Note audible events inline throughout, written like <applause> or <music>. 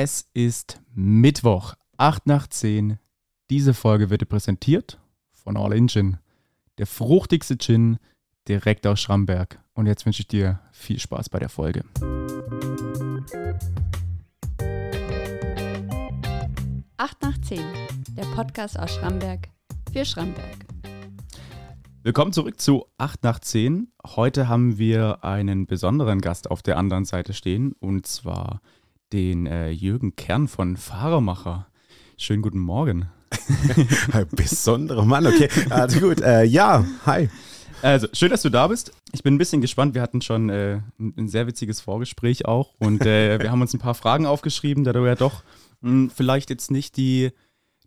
Es ist Mittwoch, 8 nach 10. Diese Folge wird präsentiert von All In Gin. Der fruchtigste Gin direkt aus Schramberg. Und jetzt wünsche ich dir viel Spaß bei der Folge. Acht nach 10, der Podcast aus Schramberg für Schramberg. Willkommen zurück zu 8 nach 10. Heute haben wir einen besonderen Gast auf der anderen Seite stehen und zwar den äh, Jürgen Kern von Fahrermacher. Schönen guten Morgen. <laughs> Ein besonderer Mann, okay. Also gut, äh, ja, hi. Also, schön, dass du da bist. Ich bin ein bisschen gespannt. Wir hatten schon äh, ein, ein, sehr witziges Vorgespräch auch und äh, <laughs> wir haben uns ein paar Fragen aufgeschrieben, da du ja doch mh, hm, vielleicht jetzt nicht die,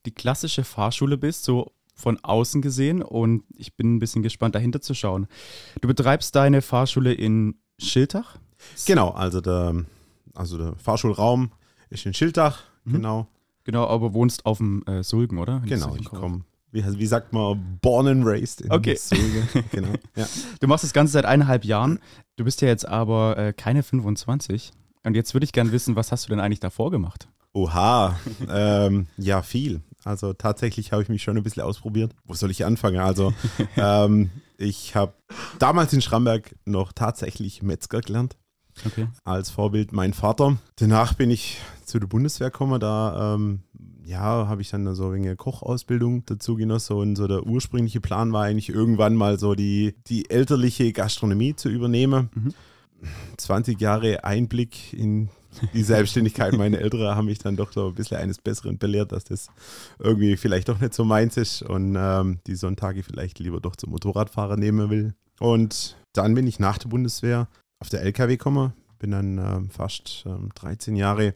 die klassische Fahrschule bist, so von außen gesehen und ich bin ein bisschen gespannt, dahinter zu schauen. Du betreibst deine Fahrschule in Schiltach? Genau, also der, also der Fahrschulraum ist in Schiltach, mhm. genau. Genau, aber wohnst auf dem äh, Sulgen, oder? Wenn genau, ich komme wie, wie, sagt man, born and raised in okay. <laughs> genau. Ja. Du machst das Ganze seit eineinhalb Jahren. Du bist ja jetzt aber äh, keine 25. Und jetzt würde ich gerne wissen, was hast du denn eigentlich davor gemacht? Oha, <laughs> ähm, ja, viel. Also tatsächlich habe ich mich schon ein bisschen ausprobiert. Wo soll ich anfangen? Also <laughs> ähm, ich habe damals in Schramberg noch tatsächlich Metzger gelernt. Okay. Als Vorbild mein Vater. Danach bin ich zu der Bundeswehr gekommen. Da ähm, ja, habe ich dann so eine Kochausbildung dazu genossen. Und so der ursprüngliche Plan war eigentlich irgendwann mal so die, die elterliche Gastronomie zu übernehmen. Mhm. 20 Jahre Einblick in die Selbstständigkeit meiner <laughs> Eltern haben mich dann doch so ein bisschen eines Besseren belehrt, dass das irgendwie vielleicht doch nicht so meins ist und ähm, die Sonntage vielleicht lieber doch zum Motorradfahrer nehmen will. Und dann bin ich nach der Bundeswehr auf der LKW gekommen, bin dann ähm, fast ähm, 13 Jahre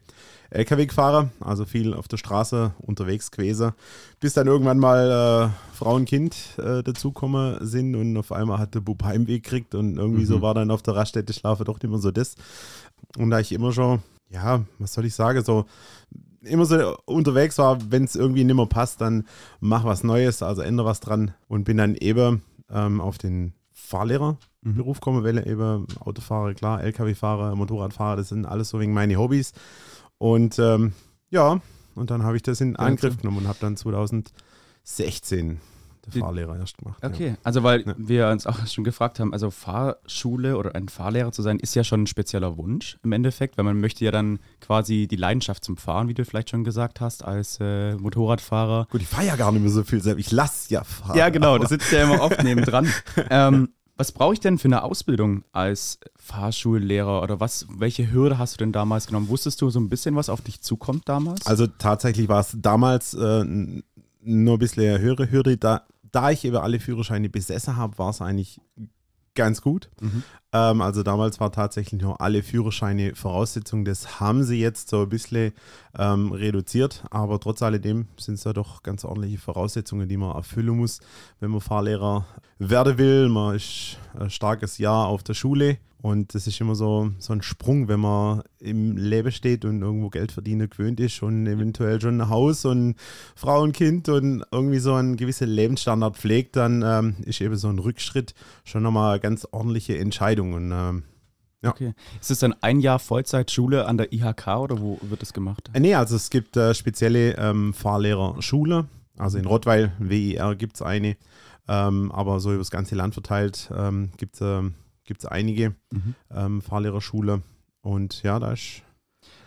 LKW-Fahrer, also viel auf der Straße unterwegs gewesen, bis dann irgendwann mal äh, Frau und Kind äh, dazugekommen sind und auf einmal hat der Bub Heimweg gekriegt und irgendwie mhm. so war dann auf der Raststätte Schlafe doch immer so das. Und da ich immer schon, ja, was soll ich sagen, so immer so unterwegs war, wenn es irgendwie nicht mehr passt, dann mach was Neues, also ändere was dran und bin dann eben ähm, auf den Fahrlehrerberuf mhm. gekommen, weil eben Autofahrer, klar, LKW-Fahrer, Motorradfahrer, das sind alles so wegen meine Hobbys. Und ähm, ja, und dann habe ich das in Angriff genommen und habe dann 2016 der Fahrlehrer erst gemacht. Okay, ja. also weil ja. wir uns auch schon gefragt haben, also Fahrschule oder ein Fahrlehrer zu sein, ist ja schon ein spezieller Wunsch im Endeffekt, weil man möchte ja dann quasi die Leidenschaft zum Fahren, wie du vielleicht schon gesagt hast, als äh, Motorradfahrer. Gut, ich fahre ja gar nicht mehr so viel selbst, ich lasse ja fahren. Ja, genau, das sitzt ja immer oft nebendran. <laughs> ähm, was brauche ich denn für eine Ausbildung als Fahrschullehrer oder was, welche Hürde hast du denn damals genommen? Wusstest du so ein bisschen, was auf dich zukommt damals? Also tatsächlich war es damals äh, nur ein bisschen eine höhere Hürde. Da, da ich eben alle Führerscheine besessen habe, war es eigentlich ganz gut. Mhm. Ähm, also damals war tatsächlich nur alle Führerscheine Voraussetzung. Das haben sie jetzt so ein bisschen ähm, reduziert, aber trotz alledem sind es ja doch ganz ordentliche Voraussetzungen, die man erfüllen muss, wenn man Fahrlehrer werden will. Man ist ein starkes Jahr auf der Schule und das ist immer so, so ein Sprung, wenn man im Leben steht und irgendwo Geld verdienen gewöhnt ist und eventuell schon ein Haus und Frau und Kind und irgendwie so einen gewissen Lebensstandard pflegt, dann ähm, ist eben so ein Rückschritt schon nochmal eine ganz ordentliche Entscheidung. Und, ähm, ja. Okay. Ist es dann ein Jahr Vollzeitschule an der IHK oder wo wird das gemacht? Äh, nee, also es gibt äh, spezielle ähm, Fahrlehrerschule. Also in Rottweil, WIR, gibt es eine. Ähm, aber so über das ganze Land verteilt ähm, gibt es ähm, gibt es einige mhm. ähm, Fahrlehrerschule. Und ja, da ist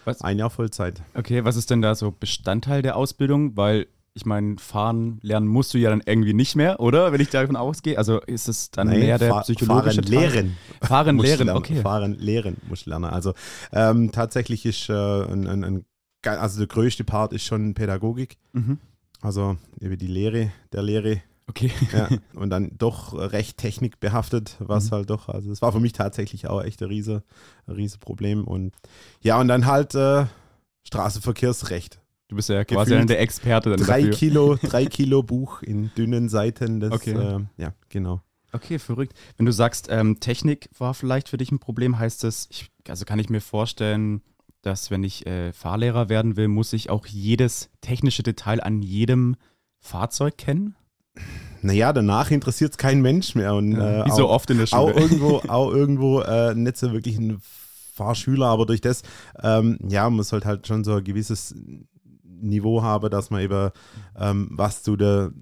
was? ein Jahr Vollzeit. Okay, was ist denn da so Bestandteil der Ausbildung? Weil ich meine, fahren lernen musst du ja dann irgendwie nicht mehr, oder? Wenn ich davon ausgehe. Also ist es dann Nein, mehr der Fahr psychologische Fahren lehren. Fahren lehren, lernen. okay. Fahren lehren muss lernen. Also ähm, tatsächlich ist äh, ein, ein, ein, also der größte Part ist schon Pädagogik. Mhm. Also eben die Lehre der Lehre Okay. Ja, <laughs> und dann doch recht technikbehaftet, was mhm. halt doch, also es war für mich tatsächlich auch echt ein riese, riese Problem. Und ja, und dann halt äh, Straßenverkehrsrecht. Du bist ja quasi dann der Experte. Dann drei dafür. Kilo, <laughs> drei Kilo Buch in dünnen Seiten. Das, okay. Äh, ja, genau. Okay, verrückt. Wenn du sagst, ähm, Technik war vielleicht für dich ein Problem, heißt das, ich, also kann ich mir vorstellen, dass wenn ich äh, Fahrlehrer werden will, muss ich auch jedes technische Detail an jedem Fahrzeug kennen? Naja, danach interessiert es keinen Mensch mehr. Und, äh, wie so auch, oft in der Schule. Auch irgendwo, <laughs> auch irgendwo äh, nicht so wirklich ein Fahrschüler, aber durch das, ähm, ja, man sollte halt schon so ein gewisses Niveau haben, dass man eben ähm, was zu der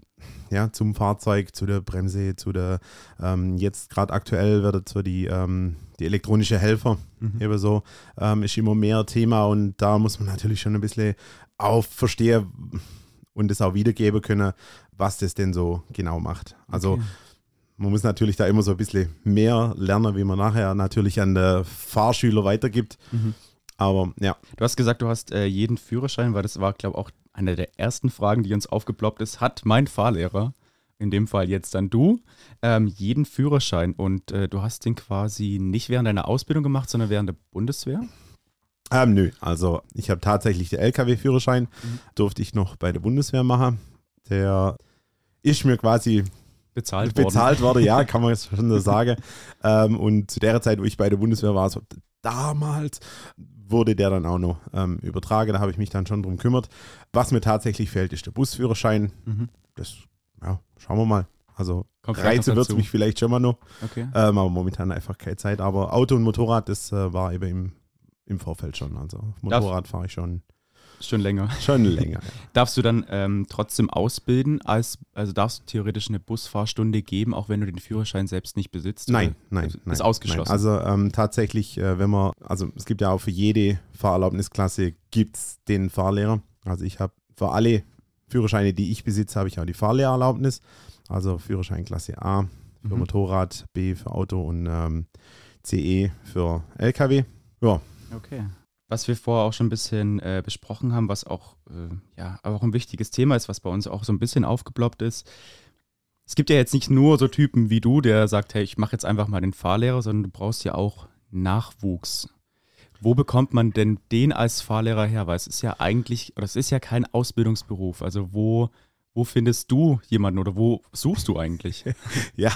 ja, zum Fahrzeug, zu der Bremse, zu der, ähm, jetzt gerade aktuell wird so die, ähm, die elektronische Helfer mhm. eben so, ähm, ist immer mehr Thema und da muss man natürlich schon ein bisschen auch verstehen und es auch wiedergeben können, was das denn so genau macht. Also okay. man muss natürlich da immer so ein bisschen mehr lernen, wie man nachher natürlich an der Fahrschüler weitergibt. Mhm. Aber ja. Du hast gesagt, du hast äh, jeden Führerschein, weil das war, glaube ich, auch eine der ersten Fragen, die uns aufgeploppt ist. Hat mein Fahrlehrer, in dem Fall jetzt dann du, ähm, jeden Führerschein und äh, du hast den quasi nicht während deiner Ausbildung gemacht, sondern während der Bundeswehr? Ähm, nö, also ich habe tatsächlich den LKW-Führerschein, mhm. durfte ich noch bei der Bundeswehr machen. Der ist mir quasi bezahlt worden. Bezahlt worden, ja, <laughs> kann man jetzt schon so sagen. ähm, und zu der Zeit, wo ich bei der Bundeswehr war, so damals, wurde der dann auch noch ähm, übertragen. Da habe ich mich dann schon drum gekümmert. Was mir tatsächlich fehlt, ist der Busführerschein. Mhm. Das, ja, schauen wir mal. Also Kommt Reize wird es mich vielleicht schon mal noch. Okay. Ähm, aber momentan einfach keine Zeit. Aber Auto und Motorrad, das äh, war eben im, im Vorfeld schon. Also Motorrad fahre ich schon Schon länger. Schon länger. Ja. <laughs> Darfst du dann ähm, trotzdem ausbilden, als, also darfst du theoretisch eine Busfahrstunde geben, auch wenn du den Führerschein selbst nicht besitzt? Nein, nein. Ist nein, ausgeschlossen. Nein. Also ähm, tatsächlich, äh, wenn man, also es gibt ja auch für jede Fahrerlaubnisklasse gibt es den Fahrlehrer. Also ich habe für alle Führerscheine, die ich besitze, habe ich auch die Fahrlehrerlaubnis. Also Führerschein Klasse A für mhm. Motorrad, B für Auto und ähm, CE für LKW. Ja. Okay was wir vorher auch schon ein bisschen äh, besprochen haben, was auch, äh, ja, auch ein wichtiges Thema ist, was bei uns auch so ein bisschen aufgeploppt ist. Es gibt ja jetzt nicht nur so Typen wie du, der sagt, hey, ich mache jetzt einfach mal den Fahrlehrer, sondern du brauchst ja auch Nachwuchs. Wo bekommt man denn den als Fahrlehrer her? Weil es ist ja eigentlich, oder es ist ja kein Ausbildungsberuf. Also wo wo findest du jemanden oder wo suchst du eigentlich? <laughs> Ja,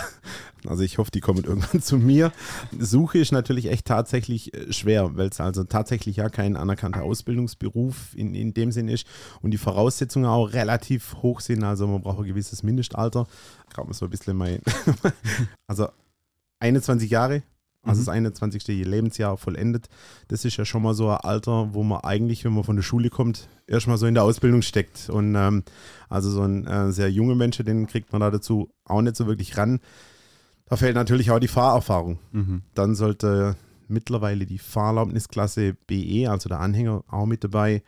also ich hoffe, die kommen irgendwann zu mir. Suche ist natürlich echt tatsächlich äh, schwer, weil es also tatsächlich ja kein anerkannter Ausbildungsberuf in, in dem Sinn ist und die Voraussetzungen auch relativ hoch sind. Also man braucht ein gewisses Mindestalter. Gerade mal so ein bisschen mein, <laughs> also 21 Jahre also mhm. das 21. Lebensjahr vollendet. Das ist ja schon mal so ein Alter, wo man eigentlich, wenn man von der Schule kommt, erstmal so in der Ausbildung steckt. Und ähm, also so ein äh, sehr junger Mensch, den kriegt man da dazu auch nicht so wirklich ran. Da fehlt natürlich auch die Fahrerfahrung. Mhm. Dann sollte mittlerweile die Fahrerlaubnisklasse BE, also der Anhänger, auch mit dabei.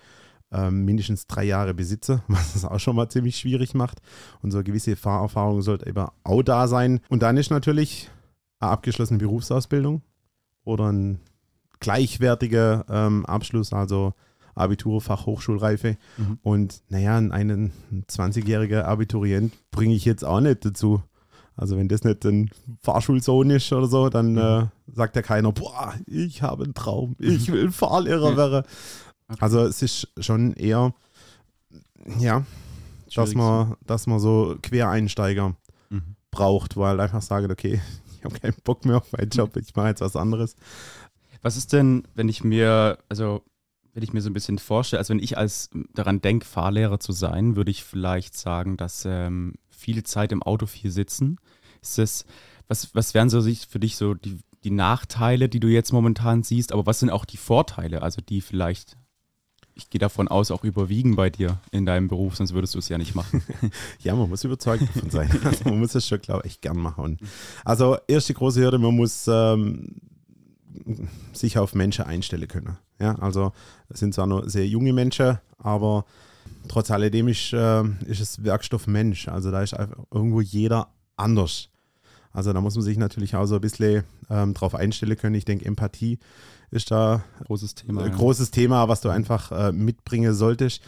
Ähm, mindestens drei Jahre Besitzer, <laughs> was es auch schon mal ziemlich schwierig macht. Und so eine gewisse Fahrerfahrung sollte eben auch da sein. Und dann ist natürlich eine abgeschlossene Berufsausbildung oder ein gleichwertiger ähm, Abschluss, also Abitur, Fachhochschulreife. Mhm. Und naja, einen 20-jähriger Abiturient bringe ich jetzt auch nicht dazu. Also wenn das nicht ein Fahrschulsohn ist oder so, dann mhm. äh, sagt ja keiner, boah, ich habe einen Traum, ich will Fahrlehrer werden. Okay. Also es ist schon eher, ja, dass man, dass man so Quereinsteiger mhm. braucht, weil einfach sagen, okay, ich habe keinen Bock mehr auf meinen Job, ich mache jetzt was anderes. Was ist denn, wenn ich mir, also wenn ich mir so ein bisschen vorstelle, also wenn ich als daran denke, Fahrlehrer zu sein, würde ich vielleicht sagen, dass ähm, viel Zeit im Auto viel sitzen. Ist das, was, was wären so für dich so die, die Nachteile, die du jetzt momentan siehst, aber was sind auch die Vorteile, also die vielleicht ich gehe davon aus, auch überwiegen bei dir in deinem Beruf, sonst würdest du es ja nicht machen. <laughs> ja, man muss überzeugt davon sein. <laughs> Also man muss das schon, glaube ich, gern machen. also erste große Hürde, man muss ähm, sich auf Menschen einstellen können. Ja, also es sind zwar nur sehr junge Menschen, aber trotz alledem ist, äh, ist es Werkstoff Mensch. Also da ist einfach irgendwo jeder anders. Also da muss man sich natürlich auch so ein bisschen ähm, drauf einstellen können. Ich denke, Empathie ist da großes Thema, ein ja. großes Thema, was du einfach äh, mitbringen solltest.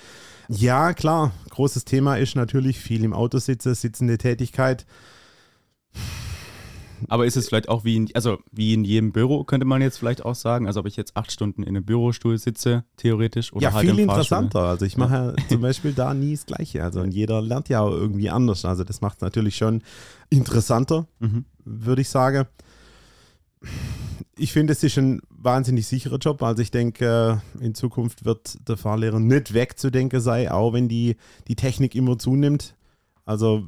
Ja, klar, großes Thema ist natürlich viel im Auto sitze, sitzende Tätigkeit. Aber ist es vielleicht auch wie in, also wie in jedem Büro, könnte man jetzt vielleicht auch sagen? Also ob ich jetzt acht Stunden in einem Bürostuhl sitze, theoretisch, oder ja, halt viel interessanter. Also ich mache ja. <laughs> zum Beispiel da nie das Gleiche. Also und jeder lernt ja auch irgendwie anders. Also das macht es natürlich schon interessanter, mhm. würde ich sagen ich finde, es ist ein wahnsinnig sicherer Job. Also ich denke, in Zukunft wird der Fahrlehrer nicht wegzudenken sein, auch wenn die, die Technik immer zunimmt. Also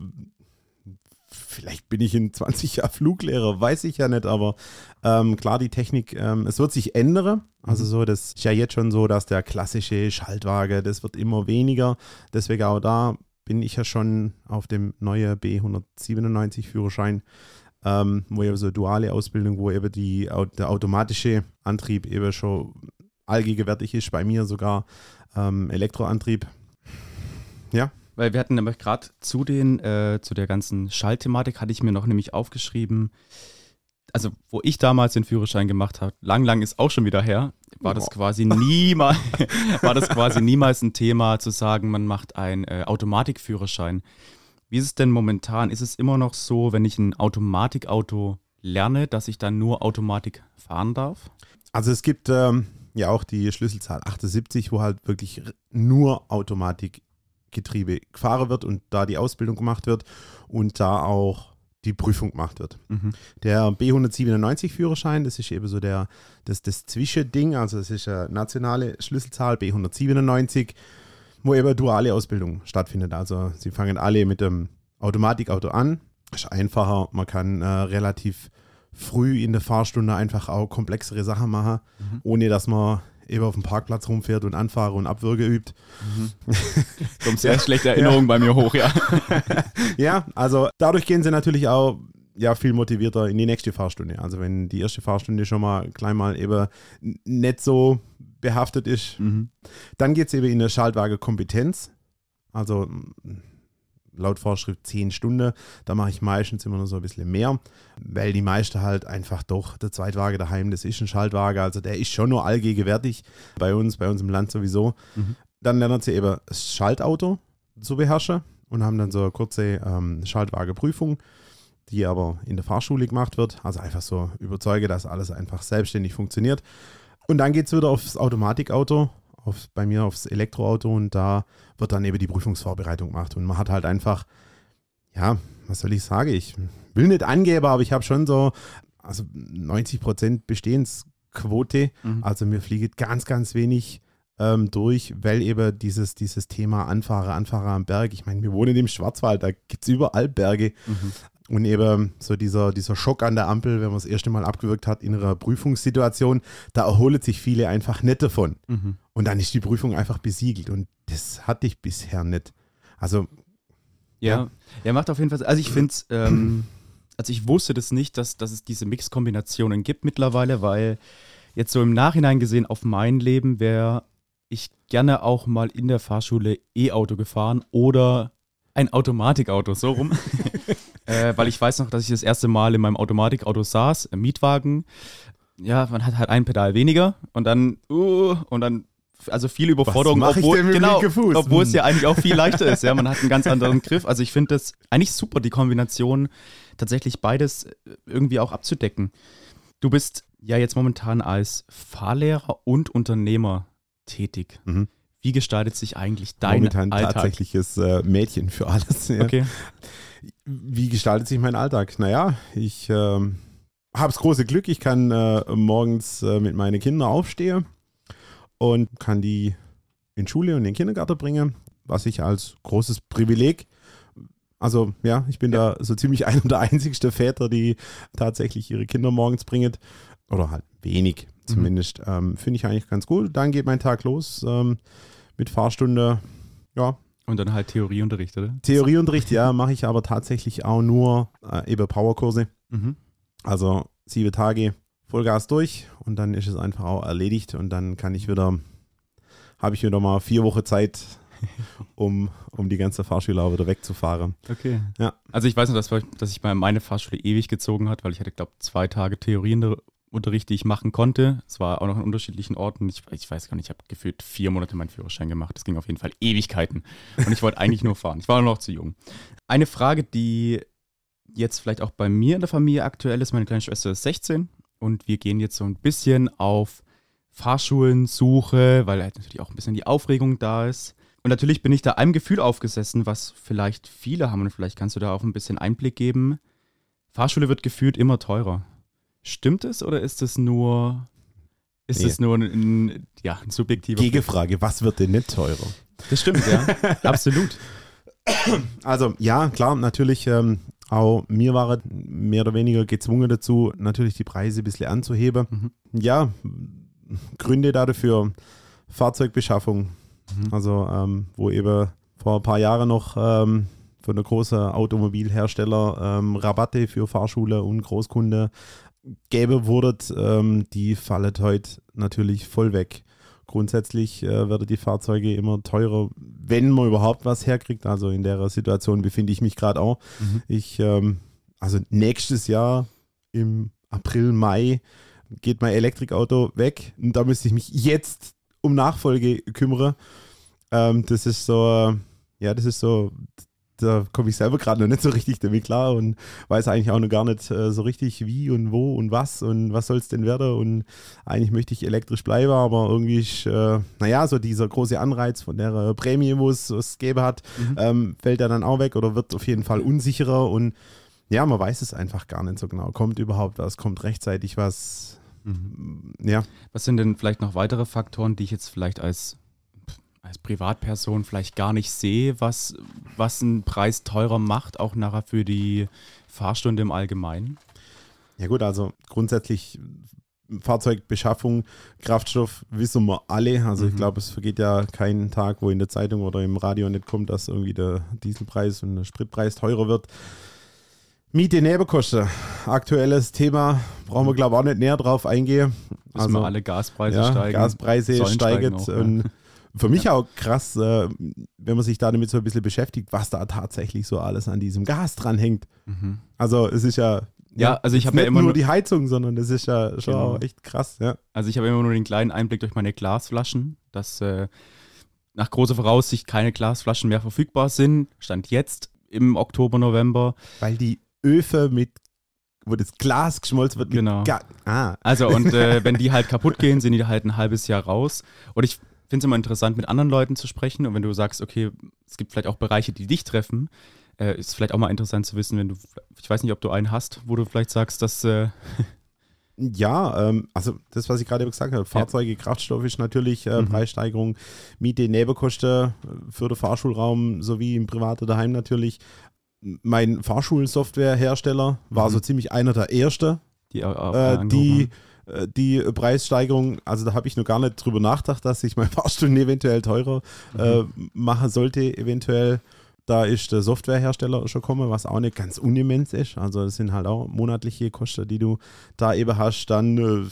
vielleicht bin ich in 20 Jahren Fluglehrer, weiß ich ja nicht, aber ähm, klar, die Technik, ähm, es wird sich ändern. Also so, das ist ja jetzt schon so, dass der klassische Schaltwagen, das wird immer weniger. Deswegen auch da bin ich ja schon auf dem neuen B197 Führerschein, ähm, wo eben so duale Ausbildung, wo eben die, der automatische Antrieb eben schon allgegenwärtig ist, bei mir sogar ähm, Elektroantrieb. Ja, weil wir hatten nämlich gerade zu den, äh, zu der ganzen Schallthematik hatte ich mir noch nämlich aufgeschrieben, also wo ich damals den Führerschein gemacht habe, lang, lang ist auch schon wieder her, war das quasi niemals, <laughs> war das quasi niemals ein Thema zu sagen, man macht einen äh, Automatikführerschein. Wie ist es denn momentan? Ist es immer noch so, wenn ich ein Automatikauto lerne, dass ich dann nur Automatik fahren darf? Also es gibt ähm, ja auch die Schlüsselzahl 78, wo halt wirklich nur Automatik Getriebe gefahren wird und da die Ausbildung gemacht wird und da auch die Prüfung gemacht wird. Mhm. Der B197 Führerschein, das ist eben so der, das, das Zwischending, also das ist eine nationale Schlüsselzahl B197, wo eben duale Ausbildung stattfindet. Also sie fangen alle mit dem Automatikauto an, ist einfacher, man kann äh, relativ früh in der Fahrstunde einfach auch komplexere Sachen machen, mhm. ohne dass man eben auf dem Parkplatz rumfährt und Anfahre und Abwürge übt. Mhm. <laughs> Kommt sehr schlechte Erinnerungen ja. bei mir hoch, ja. <laughs> ja, also dadurch gehen sie natürlich auch ja, viel motivierter in die nächste Fahrstunde. Also wenn die erste Fahrstunde schon mal klein mal eben nicht so behaftet ist, mhm. dann geht es eben in eine Schaltwagenkompetenz. Also laut Vorschrift 10 Stunden. Da mache ich meistens immer nur so ein bisschen mehr, weil die meisten halt einfach doch, der Zweitwagen daheim, das ist ein Schaltwagen, also der ist schon nur allgegenwärtig bei uns, bei uns im Land sowieso. Mhm. Dann lernen sie eben das Schaltauto zu beherrschen und haben dann so eine kurze ähm, Schaltwagenprüfung, die aber in der Fahrschule gemacht wird. Also einfach so überzeuge, dass alles einfach selbstständig funktioniert. Und dann geht es wieder aufs Automatikauto auf, bei mir aufs Elektroauto und da wird dann eben die Prüfungsvorbereitung gemacht. Und man hat halt einfach, ja, was soll ich sagen? Ich will nicht angeben, aber ich habe schon so, also 90 Prozent Bestehensquote. Mhm. Also mir fliegt ganz, ganz wenig ähm, durch, weil eben dieses, dieses Thema Anfahrer, Anfahrer am Berg, ich meine, wir wohnen im Schwarzwald, da gibt es überall Berge. Mhm. Und eben so dieser, dieser Schock an der Ampel, wenn man das erste Mal abgewürgt hat in einer Prüfungssituation, da erholen sich viele einfach nicht davon. Mhm. Und dann ist die Prüfung einfach besiegelt. Und das hatte ich bisher nicht. Also. Ja, ja, ja macht auf jeden Fall. Also ich finde es, ähm, also ich wusste das nicht, dass, dass es diese Mix-Kombinationen gibt mittlerweile, weil jetzt so im Nachhinein gesehen auf mein Leben wäre ich gerne auch mal in der Fahrschule E-Auto gefahren oder ein Automatikauto, so rum. <laughs> <laughs> äh, weil ich weiß noch, dass ich das erste Mal in meinem Automatikauto saß, im Mietwagen. Ja, man hat halt ein Pedal weniger und dann, uh, und dann also viel Überforderung, obwohl, genau, obwohl es ja hm. eigentlich auch viel leichter ist. Ja, man hat einen ganz <laughs> anderen Griff. Also ich finde das eigentlich super, die Kombination, tatsächlich beides irgendwie auch abzudecken. Du bist ja jetzt momentan als Fahrlehrer und Unternehmer tätig. Mhm. Wie gestaltet sich eigentlich dein Momentan Alltag? tatsächliches äh, Mädchen für alles. Ja. Okay. Wie gestaltet sich mein Alltag? Naja, ich äh, habe das große Glück, ich kann äh, morgens äh, mit meinen Kindern aufstehen und kann die in Schule und in den Kindergarten bringen, was ich als großes Privileg also ja, ich bin ja. da so ziemlich einer der einzigsten Väter, die tatsächlich ihre Kinder morgens bringen. Oder halt wenig mhm. zumindest. Mhm. Ähm, Finde ich eigentlich ganz gut. Dann geht mein Tag los. Ähm, mit Fahrstunde, ja. Und dann halt Theorieunterricht, oder? Theorieunterricht, ja, mache ich aber tatsächlich auch nur äh, eben Powerkurse. Mhm. Also sieben Tage Vollgas durch und dann ist es einfach auch erledigt und dann kann ich wieder, habe ich wieder mal vier Wochen Zeit, <laughs> um, um die ganze Fahrschule auch wieder wegzufahren. Okay. Ja. Also ich weiß noch, dass, dass ich meine Fahrschule ewig gezogen hat, weil ich hatte, glaube zwei Tage Theorien, Unterricht, die ich machen konnte. Es war auch noch in unterschiedlichen Orten. Ich, ich weiß gar nicht, ich habe gefühlt vier Monate meinen Führerschein gemacht. Das ging auf jeden Fall Ewigkeiten. Und ich wollte eigentlich nur fahren. Ich war noch zu jung. Eine Frage, die jetzt vielleicht auch bei mir in der Familie aktuell ist, meine kleine Schwester ist 16 und wir gehen jetzt so ein bisschen auf Fahrschulensuche, weil halt natürlich auch ein bisschen die Aufregung da ist. Und natürlich bin ich da einem Gefühl aufgesessen, was vielleicht viele haben und vielleicht kannst du da auch ein bisschen Einblick geben. Fahrschule wird gefühlt immer teurer. Stimmt es oder ist es nur, ist nee. es nur ein, ja, ein subjektiver Gegenfrage, was wird denn nicht teurer? Das stimmt, ja. <laughs> Absolut. Also ja, klar, natürlich, ähm, Auch mir war mehr oder weniger gezwungen dazu, natürlich die Preise ein bisschen anzuheben. Mhm. Ja, Gründe dafür, Fahrzeugbeschaffung. Mhm. Also, ähm, wo eben vor ein paar Jahren noch ähm, von der großen Automobilhersteller ähm, Rabatte für Fahrschule und Großkunde gäbe wurde, ähm, die fallen heute natürlich voll weg. Grundsätzlich äh, werden die Fahrzeuge immer teurer, wenn man überhaupt was herkriegt. Also in der Situation befinde ich mich gerade auch. Mhm. Ich, ähm, also nächstes Jahr im April, Mai geht mein Elektrikauto weg und da müsste ich mich jetzt um Nachfolge kümmern. Ähm, das ist so, ja, das ist so, da komme ich selber gerade noch nicht so richtig damit klar und weiß eigentlich auch noch gar nicht äh, so richtig wie und wo und was und was soll es denn werden und eigentlich möchte ich elektrisch bleiben, aber irgendwie ist, äh, naja, so dieser große Anreiz von der äh, Prämie, wo es es gegeben hat, Mhm. ähm, fällt er dann auch weg oder wird auf jeden Fall unsicherer und ja, man weiß es einfach gar nicht so genau. Kommt überhaupt was, kommt rechtzeitig was, Mhm. ja. Was sind denn vielleicht noch weitere Faktoren, die ich jetzt vielleicht als, als Privatperson vielleicht gar nicht sehe, was, was einen Preis teurer macht, auch nachher für die Fahrstunde im Allgemeinen? Ja gut, also grundsätzlich Fahrzeugbeschaffung, Kraftstoff wissen wir alle. Also ich Mhm. glaube, es vergeht ja kein Tag, wo in der Zeitung oder im Radio nicht kommt, dass irgendwie der Dieselpreis und der Spritpreis teurer wird. Miete, Nebenkosten, aktuelles Thema, brauchen wir glaube ich auch nicht näher drauf eingehen. Müssen wir alle Gaspreise Also ja, steigen? Gaspreise steigen. steigen auch, und <laughs> für mich auch krass, äh, wenn man sich da damit so ein bisschen beschäftigt, was da tatsächlich so alles an diesem Gas dranhängt. Mhm. Also es ist ja, Ja, also ich habe nicht ja immer nur nur, die Heizung, sondern das ist ja schon Genau. echt krass, ja. also ich habe immer nur den kleinen Einblick durch meine Glasflaschen, dass äh, nach großer Voraussicht keine Glasflaschen mehr verfügbar sind. Stand jetzt im Oktober, November. Weil die Öfe mit, wo das Glas geschmolzen wird, Genau. Ah, Also und <laughs> äh, wenn die halt kaputt gehen, sind die halt ein halbes Jahr raus. Und ich finde es immer interessant, mit anderen Leuten zu sprechen. Und wenn du sagst, okay, es gibt vielleicht auch Bereiche, die dich treffen, äh, ist vielleicht auch mal interessant zu wissen, wenn du, ich weiß nicht, ob du einen hast, wo du vielleicht sagst, dass äh, <laughs> Ja, ähm, also das, was ich gerade gesagt habe, Fahrzeuge, Kraftstoff ist natürlich äh, Mhm. Preissteigerung, Miete, Nebenkosten für den Fahrschulraum sowie im privaten Daheim natürlich. Mein Fahrschulsoftwarehersteller war Mhm. so ziemlich einer der ersten, die, äh, die die Preissteigerung, also da habe ich noch gar nicht drüber nachgedacht, dass ich meine <laughs> Fahrstunden eventuell teurer äh, machen sollte, eventuell. Da ist der Softwarehersteller schon gekommen, was auch nicht ganz unimmens ist. Also das sind halt auch monatliche Kosten, die du da eben hast. Dann, äh,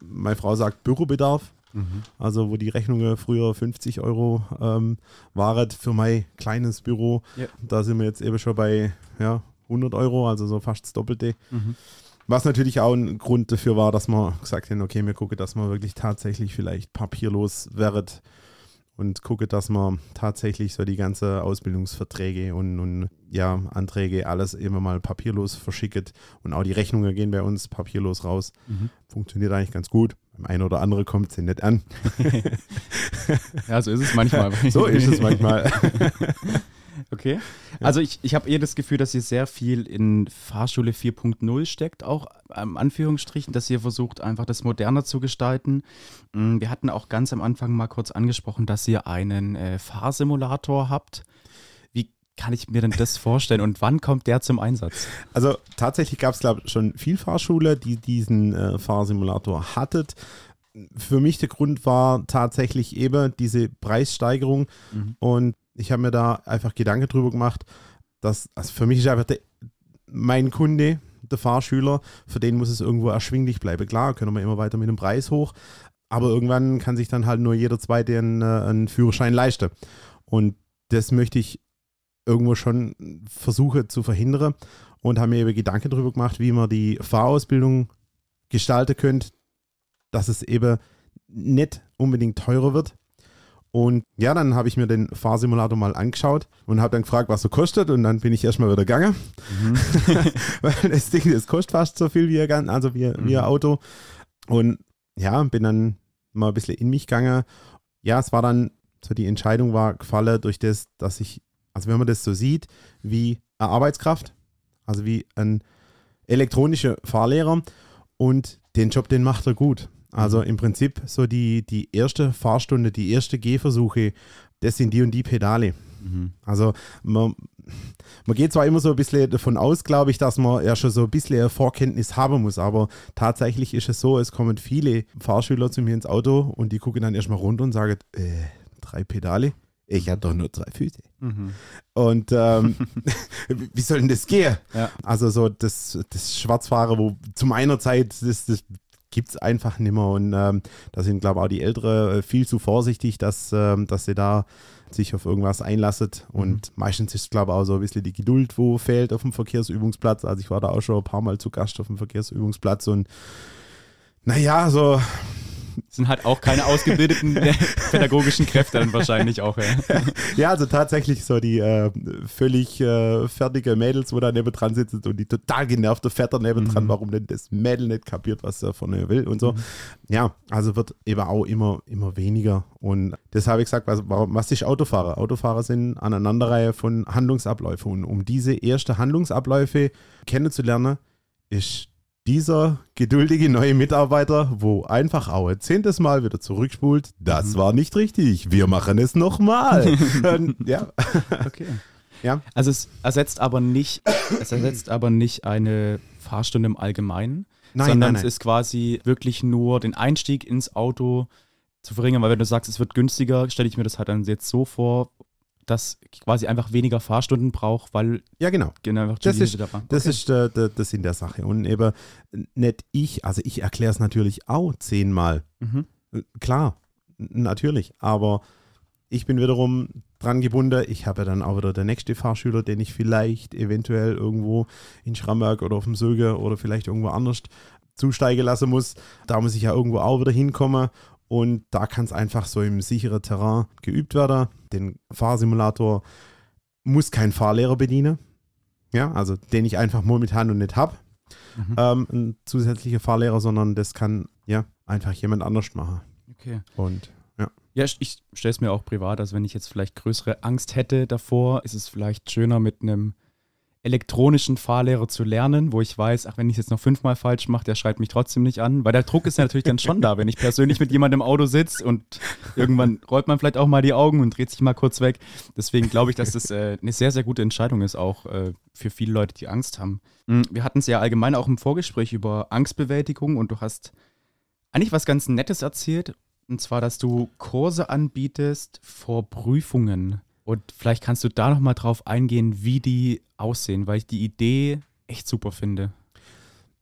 meine Frau sagt Bürobedarf, Mhm. also wo die Rechnungen früher 50 Euro ähm, waren für mein kleines Büro. Ja. Da sind wir jetzt eben schon bei ja, 100 Euro, also so fast das Doppelte. Mhm. Was natürlich auch ein Grund dafür war, dass wir gesagt haben, okay, wir gucken, dass man wirklich tatsächlich vielleicht papierlos wird und gucke, dass man tatsächlich so die ganze Ausbildungsverträge und, und ja, Anträge, alles immer mal papierlos verschickt und auch die Rechnungen gehen bei uns papierlos raus. Mhm. Funktioniert eigentlich ganz gut. Beim einen oder anderen kommt es nicht an. <laughs> Ja, so ist es manchmal. <laughs> So ist es manchmal. <laughs> Okay. Also ich, ich habe eher das Gefühl, dass ihr sehr viel in Fahrschule 4.0 steckt, auch am Anführungsstrichen, dass ihr versucht, einfach das moderner zu gestalten. Mm, Wir hatten auch ganz am Anfang mal kurz angesprochen, dass ihr einen äh, Fahrsimulator habt. Wie kann ich mir denn das <laughs> vorstellen und wann kommt der zum Einsatz? Also tatsächlich gab es, glaube ich, schon viel Fahrschule, die diesen äh, Fahrsimulator hattet. Für mich der Grund war tatsächlich eben diese Preissteigerung Mhm. und ich habe mir da einfach Gedanken drüber gemacht, dass, also für mich ist einfach der, mein Kunde, der Fahrschüler, für den muss es irgendwo erschwinglich bleiben. Klar, können wir immer weiter mit dem Preis hoch, aber irgendwann kann sich dann halt nur jeder Zweite einen, äh, einen Führerschein leisten. Und das möchte ich irgendwo schon versuchen zu verhindern und habe mir eben Gedanken darüber gemacht, wie man die Fahrausbildung gestalten könnte, dass es eben nicht unbedingt teurer wird. Und ja, dann habe ich mir den Fahrsimulator mal angeschaut und habe dann gefragt, was er kostet. Und dann bin ich erstmal wieder gegangen, Mhm. <laughs> weil das Ding, das kostet fast so viel wie ein, also wie, wie ein Mhm. Auto. Und ja, bin dann mal ein bisschen in mich gegangen. Ja, es war dann, so die Entscheidung war gefallen durch das, dass ich, also wenn man das so sieht, wie eine Arbeitskraft, also wie ein elektronischer Fahrlehrer und den Job, den macht er gut. Also im Prinzip so die, die erste Fahrstunde, die erste Gehversuche, das sind die und die Pedale. Mhm. Also man man geht zwar immer so ein bisschen davon aus, glaube ich, dass man ja schon so ein bisschen Vorkenntnis haben muss, aber tatsächlich ist es so, es kommen viele Fahrschüler zu mir ins Auto und die gucken dann erstmal runter und sagen, äh, drei Pedale? Ich habe doch nur drei Füße. Mhm. Und ähm, <laughs> wie soll denn das gehen? Ja. Also so das, das Schwarzfahren, wo zu meiner Zeit, das, das gibt es einfach nicht mehr. Und ähm, da sind, glaube ich, auch die Ältere äh, viel zu vorsichtig, dass, ähm, dass sie da sich auf irgendwas einlasset. Und mhm. meistens ist es, glaube ich, auch so ein bisschen die Geduld, wo fehlt auf dem Verkehrsübungsplatz. Also ich war da auch schon ein paar Mal zu Gast auf dem Verkehrsübungsplatz und naja, so sind halt auch keine ausgebildeten <laughs> pädagogischen Kräfte dann wahrscheinlich auch. Ja, <laughs> ja also tatsächlich so die äh, völlig äh, fertige Mädels, wo da neben dran sitzen und die total genervte Vetter neben dran, mhm. warum denn das Mädel nicht kapiert, was er von ihr will und so. Mhm. Ja, also wird eben auch immer, immer weniger. Und das habe ich gesagt, was, was ist Autofahrer? Autofahrer sind Aneinanderreihe von Handlungsabläufen. Und um diese erste Handlungsabläufe kennenzulernen, ist dieser geduldige neue Mitarbeiter, wo einfach auch ein zehntes Mal wieder zurückspult, das mhm. war nicht richtig, wir machen es nochmal. <laughs> ja. Okay. Ja. Also es ersetzt aber nicht, es ersetzt aber nicht eine Fahrstunde im Allgemeinen, nein, sondern nein, nein. es ist quasi wirklich nur den Einstieg ins Auto zu verringern, weil wenn du sagst, es wird günstiger, stelle ich mir das halt dann jetzt so vor, das quasi einfach weniger Fahrstunden braucht, weil. Ja, genau. genau das ist, da das ist äh, das in der Sache. Und eben nicht ich, also ich erkläre es natürlich auch zehnmal. Mhm. Klar, natürlich. Aber ich bin wiederum dran gebunden. Ich habe ja dann auch wieder der nächste Fahrschüler, den ich vielleicht eventuell irgendwo in Schramberg oder auf dem Söge oder vielleicht irgendwo anders zusteigen lassen muss. Da muss ich ja irgendwo auch wieder hinkommen. Und da kann es einfach so im sicheren Terrain geübt werden. Den Fahrsimulator muss kein Fahrlehrer bedienen. Ja, also den ich einfach momentan noch nicht habe. Mhm. Ähm, ein zusätzlicher Fahrlehrer, sondern das kann ja einfach jemand anders machen. Okay. Und ja. Ja, ich stelle es mir auch privat, also wenn ich jetzt vielleicht größere Angst hätte davor, ist es vielleicht schöner mit einem elektronischen Fahrlehrer zu lernen, wo ich weiß, ach, wenn ich es jetzt noch fünfmal falsch mache, der schreibt mich trotzdem nicht an, weil der Druck ist natürlich dann schon da, wenn ich persönlich mit jemandem im Auto sitze und irgendwann rollt man vielleicht auch mal die Augen und dreht sich mal kurz weg. Deswegen glaube ich, dass das äh, eine sehr, sehr gute Entscheidung ist, auch äh, für viele Leute, die Angst haben. Hm, wir hatten es ja allgemein auch im Vorgespräch über Angstbewältigung und du hast eigentlich was ganz Nettes erzählt, und zwar, dass du Kurse anbietest vor Prüfungen. Und vielleicht kannst du da nochmal drauf eingehen, wie die aussehen, weil ich die Idee echt super finde.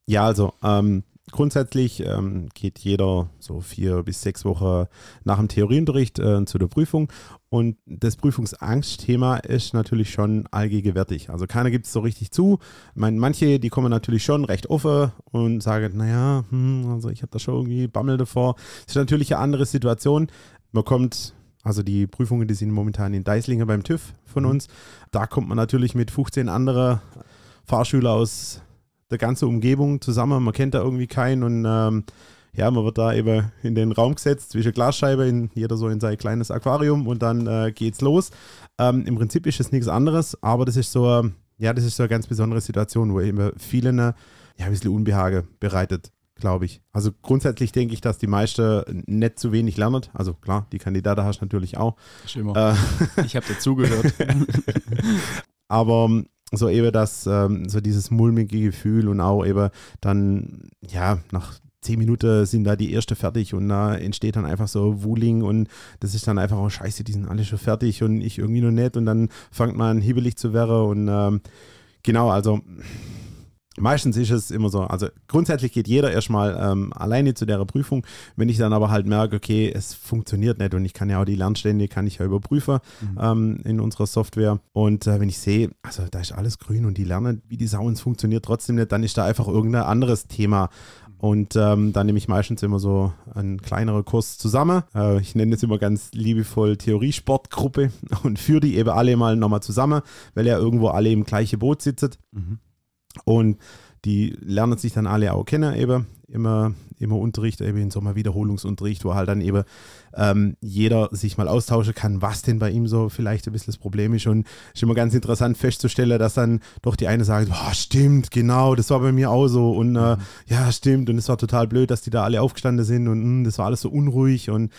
Ja, also ähm, grundsätzlich ähm, geht jeder so vier bis sechs Wochen nach dem Theorieunterricht äh, zu der Prüfung. Und das Prüfungsangstthema ist natürlich schon allgegenwärtig. Also keiner gibt es so richtig zu. Ich manche, die kommen natürlich schon recht offen und sagen, naja, hm, also ich habe da schon irgendwie Bammel davor. Das ist natürlich eine andere Situation. Man kommt also die Prüfungen, die sind momentan in Deislinger beim TÜV von mhm. uns. Da kommt man natürlich mit 15 anderen Fahrschülern aus der ganzen Umgebung zusammen. Man kennt da irgendwie keinen und ähm, ja, man wird da eben in den Raum gesetzt, zwischen Glasscheibe, in, jeder so in sein kleines Aquarium und dann äh, geht's los. Ähm, Im Prinzip ist es nichts anderes, aber das ist so, ja, das ist so eine ganz besondere Situation, wo eben vielen ja, ein bisschen Unbehage bereitet glaube ich. Also grundsätzlich denke ich, dass die meisten nicht zu wenig lernen. Also klar, die Kandidaten hast du natürlich auch. Äh, <laughs> ich habe dazugehört. <laughs> Aber ähm, so eben das, ähm, so dieses mulmige Gefühl und auch eben dann, ja, nach zehn Minuten sind da die erste fertig und da entsteht dann einfach so Wuling und das ist dann einfach, oh scheiße, die sind alle schon fertig und ich irgendwie noch nicht und dann fängt man hibbelig zu werden und ähm, genau, also Meistens ist es immer so, also grundsätzlich geht jeder erstmal ähm, alleine zu der Prüfung. Wenn ich dann aber halt merke, okay, es funktioniert nicht und ich kann ja auch die Lernstände, kann ich ja überprüfen mhm. ähm, in unserer Software. Und äh, wenn ich sehe, also da ist alles grün und die lernen, wie die Sau, und es funktioniert trotzdem nicht, dann ist da einfach irgendein anderes Thema. Und ähm, dann nehme ich meistens immer so einen kleineren Kurs zusammen. Äh, ich nenne es immer ganz liebevoll Theoriesportgruppe <laughs> und führe die eben alle mal nochmal zusammen, weil ja irgendwo alle im gleichen Boot sitzen. Mhm. Und die lernen sich dann alle auch kennen, eben immer, immer Unterricht, eben in so einem Wiederholungsunterricht, wo halt dann eben ähm, jeder sich mal austauschen kann, was denn bei ihm so vielleicht ein bisschen das Problem ist. Und es ist immer ganz interessant festzustellen, dass dann doch die eine sagt, oh, stimmt, genau, das war bei mir auch so. Und äh, ja, stimmt. Und es war total blöd, dass die da alle aufgestanden sind und mh, hm, das war alles so unruhig. Und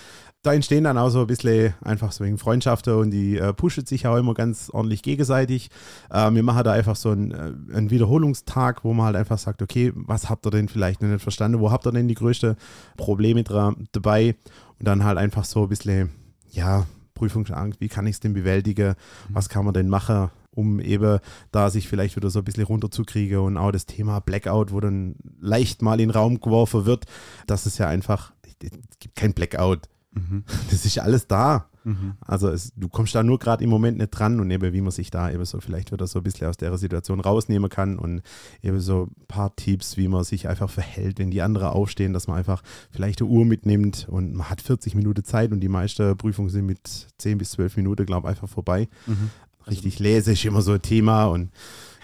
da entstehen dann auch so ein bisschen einfach so wegen Freundschaften und die äh, pushen sich auch immer ganz ordentlich gegenseitig. Äh, wir machen da einfach so einen, äh, einen Wiederholungstag, wo man halt einfach sagt, okay, was habt ihr denn vielleicht noch nicht verstanden? Wo habt ihr denn die größten Probleme dabei? Und dann halt einfach so ein bisschen, ja, Prüfungsangst, wie kann ich es denn bewältigen? Mhm. Was kann man denn machen? um eben da sich vielleicht wieder so ein bisschen runterzukriegen und auch das Thema Blackout, wo dann leicht mal in den Raum geworfen wird, das ist ja einfach, es gibt kein Blackout. Mhm. <laughs> Das ist alles da. Mhm. Also es, du kommst da nur gerade im Moment nicht dran und eben wie man sich da eben so vielleicht wieder so ein bisschen aus der Situation rausnehmen kann und eben so ein paar Tipps, wie man sich einfach verhält, wenn die anderen aufstehen, dass man einfach vielleicht eine Uhr mitnimmt und man hat 40 Minuten Zeit und die meisten Prüfungen sind mit 10 bis 12 Minuten, glaube ich, einfach vorbei. Mhm. Richtig lese ist immer so ein Thema und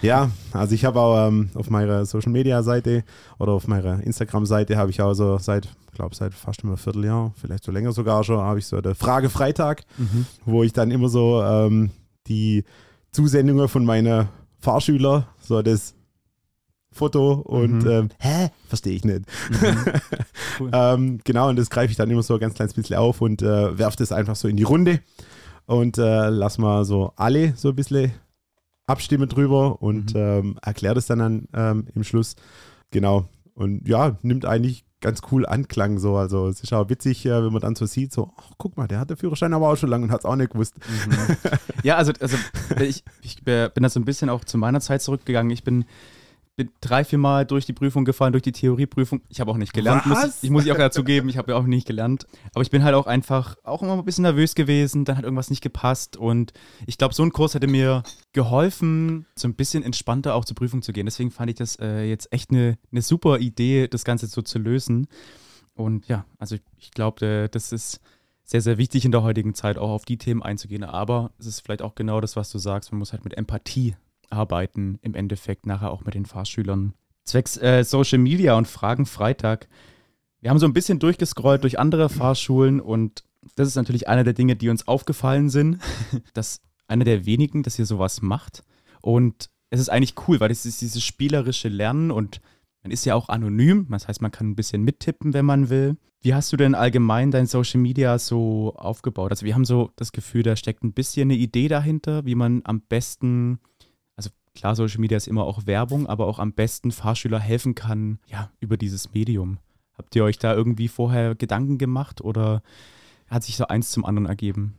ja, also ich habe auch ähm, auf meiner Social Media Seite oder auf meiner Instagram Seite habe ich auch so seit, glaube seit fast einem Vierteljahr, vielleicht so länger sogar schon, habe ich so der Frage Freitag, mhm. wo ich dann immer so ähm, die Zusendungen von meinen Fahrschüler, so das Foto und mhm. ähm, hä, verstehe ich nicht. Mhm. <laughs> Cool. ähm, genau, und das greife ich dann immer so ein ganz kleines bisschen auf und äh, werfe das einfach so in die Runde und äh, lass mal so alle so ein bisschen abstimmen drüber und mhm. ähm, erklärt es dann, dann ähm, im Schluss. Genau. Und ja, nimmt eigentlich ganz cool Anklang so. Also es ist auch witzig, äh, wenn man dann so sieht, so, ach, guck mal, der hat den Führerschein aber auch schon lange und hat es auch nicht gewusst. Mhm. Ja, also, also ich, ich bin da so ein bisschen auch zu meiner Zeit zurückgegangen. Ich bin bin drei, vier Mal durch die Prüfung gefallen, durch die Theorieprüfung. Ich habe auch nicht gelernt, muss ich, muss ich auch dazu geben. Ich habe ja auch nicht gelernt. Aber ich bin halt auch einfach auch immer ein bisschen nervös gewesen. Dann hat irgendwas nicht gepasst. Und ich glaube, so ein Kurs hätte mir geholfen, so ein bisschen entspannter auch zur Prüfung zu gehen. Deswegen fand ich das äh, jetzt echt eine, eine super Idee, das Ganze so zu lösen. Und ja, also ich, ich glaube, äh, das ist sehr, sehr wichtig in der heutigen Zeit, auch auf die Themen einzugehen. Aber es ist vielleicht auch genau das, was du sagst. Man muss halt mit Empathie arbeiten, im Endeffekt nachher auch mit den Fahrschülern. Zwecks äh, Social Media und Fragen Freitag. Wir haben so ein bisschen durchgescrollt durch andere Fahrschulen und das ist natürlich eine der Dinge, die uns aufgefallen sind. <laughs> dass einer der wenigen, dass ihr sowas macht. Und es ist eigentlich cool, weil es ist dieses spielerische Lernen und man ist ja auch anonym. Das heißt, man kann ein bisschen mittippen, wenn man will. Wie hast du denn allgemein dein Social Media so aufgebaut? Also wir haben so das Gefühl, da steckt ein bisschen eine Idee dahinter, wie man am besten Klar, Social Media ist immer auch Werbung, aber auch am besten Fahrschüler helfen kann, ja, über dieses Medium. Habt ihr euch da irgendwie vorher Gedanken gemacht oder hat sich so eins zum anderen ergeben?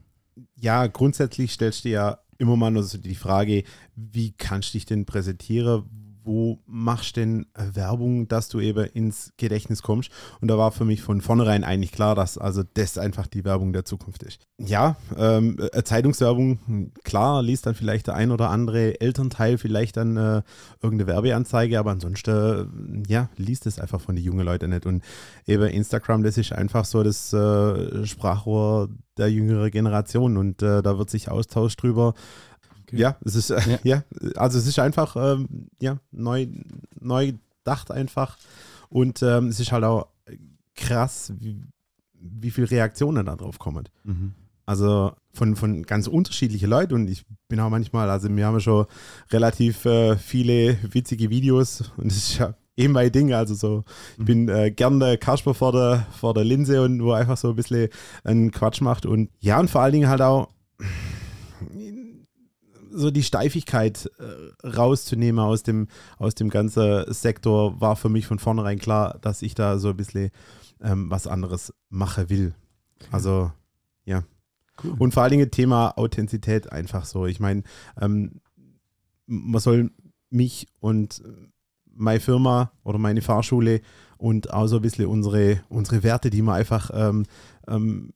Ja, grundsätzlich stellst du ja immer mal nur so die Frage, wie kannst du dich denn präsentieren? Wo machst du denn äh, Werbung, dass du eben ins Gedächtnis kommst? Und da war für mich von vornherein eigentlich klar, dass also das einfach die Werbung der Zukunft ist. Ja, ähm, äh, Zeitungswerbung, klar, liest dann vielleicht der ein oder andere Elternteil vielleicht dann äh, irgendeine Werbeanzeige, aber ansonsten, äh, ja, liest es einfach von den jungen Leuten nicht. Und eben Instagram, das ist einfach so das äh, Sprachrohr der jüngeren Generation und äh, da wird sich austauscht drüber Okay. Ja, es ist, äh, ja. <laughs> ja. also es ist einfach, ähm, ja, neu, neu gedacht einfach. Und ähm, es ist halt auch krass, wie, wie viele Reaktionen da drauf kommen. Mhm. Also von, von ganz unterschiedlichen Leuten und ich bin auch manchmal, also wir haben schon relativ äh, viele witzige Videos und es ist ja eben bei Dinge, also so, ich mhm. bin äh, gern der Kasper vor der, vor der Linse und wo einfach so ein bisschen einen Quatsch macht und ja und vor allen Dingen halt auch so die Steifigkeit äh, rauszunehmen aus dem, aus dem ganzen Sektor, war für mich von vornherein klar, dass ich da so ein bisschen ähm, was anderes machen will. Also, ja. Cool. Und vor allen Dingen Thema Authentizität einfach so. Ich meine, ähm, man soll mich und meine Firma oder meine Fahrschule und auch so ein bisschen unsere, unsere Werte, die man einfach ähm, ähm,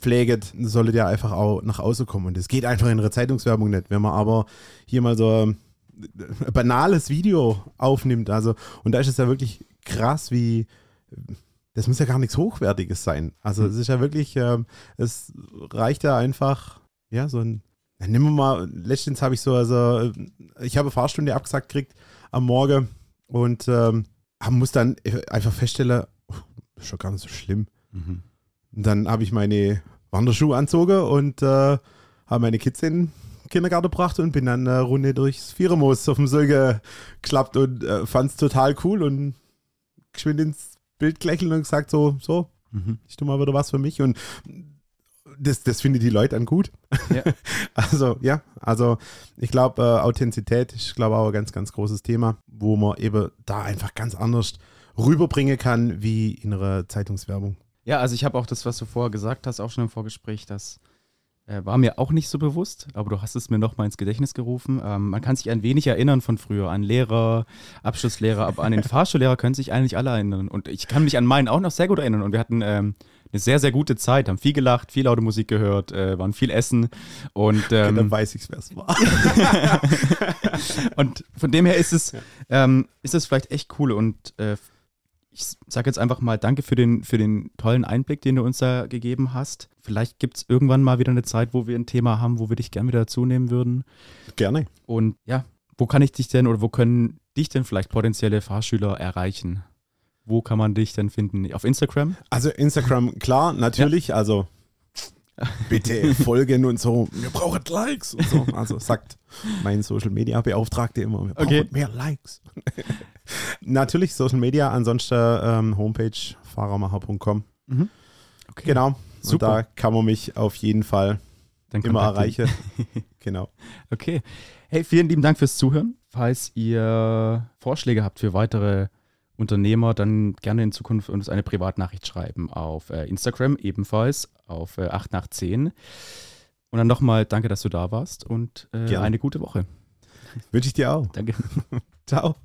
pflegt, sollte ja einfach auch nach außen kommen. Und das geht einfach in der Zeitungswerbung nicht. Wenn man aber hier mal so ein banales Video aufnimmt, also, und da ist es ja wirklich krass, wie, das muss ja gar nichts Hochwertiges sein. Also, es ist ja wirklich, äh, es reicht ja einfach, ja, so ein, nehmen wir mal, letztens habe ich so, also, ich habe Fahrstunde abgesagt gekriegt am Morgen und ähm, muss dann einfach feststellen, oh, ist schon gar nicht so schlimm. Mhm. Dann habe ich meine Wanderschuhe anzogen und äh, habe meine Kids in den Kindergarten gebracht und bin dann eine Runde durchs Vierermoos auf dem Söge geschlappt und äh, fand es total cool und geschwind ins Bild lächeln und gesagt so, so, mhm. ist doch mal wieder was für mich und das, das finden die Leute dann gut. Ja. <laughs> Also, ja, also ich glaube, äh, Authentizität ist, glaube ich, auch ein ganz, ganz großes Thema, wo man eben da einfach ganz anders rüberbringen kann wie in einer Zeitungswerbung. Ja, also ich habe auch das, was du vorher gesagt hast, auch schon im Vorgespräch, das äh, war mir auch nicht so bewusst, aber du hast es mir nochmal ins Gedächtnis gerufen. Ähm, man kann sich ein wenig erinnern von früher, an Lehrer, Abschlusslehrer, aber an den <laughs> Fahrschullehrer können sich eigentlich alle erinnern. Und ich kann mich an meinen auch noch sehr gut erinnern. Und wir hatten ähm, eine sehr, sehr gute Zeit, haben viel gelacht, viel laute Musik gehört, äh, waren viel essen. Und, ähm, dann weiß ich, wer es war. <laughs> und von dem her ist es, ähm, ist es vielleicht echt cool und äh, ich sage jetzt einfach mal danke für den, für den tollen Einblick, den du uns da gegeben hast. Vielleicht gibt es irgendwann mal wieder eine Zeit, wo wir ein Thema haben, wo wir dich gerne wieder dazu nehmen würden. Gerne. Und ja, wo kann ich dich denn oder wo können dich denn vielleicht potenzielle Fahrschüler erreichen? Wo kann man dich denn finden? Auf Instagram? Also Instagram, klar, natürlich. Ja. Also bitte folgen und so. Wir brauchen Likes und so. Also sagt mein Social Media Beauftragte immer, wir brauchen okay. mehr Likes. Natürlich Social Media, ansonsten ähm, Homepage fahrermacher.com. Mhm. Okay. Genau. Super. Und da kann man mich auf jeden Fall Dann immer erreichen. <laughs> genau. Okay. Hey, vielen lieben Dank fürs Zuhören. Falls ihr Vorschläge habt für weitere Unternehmer, dann gerne in Zukunft uns eine Privatnachricht schreiben auf äh, Instagram, ebenfalls auf äh, 8 nach 10. Und dann nochmal danke, dass du da warst und äh, eine gute Woche. Wünsche ich dir auch. Danke. <laughs> Ciao.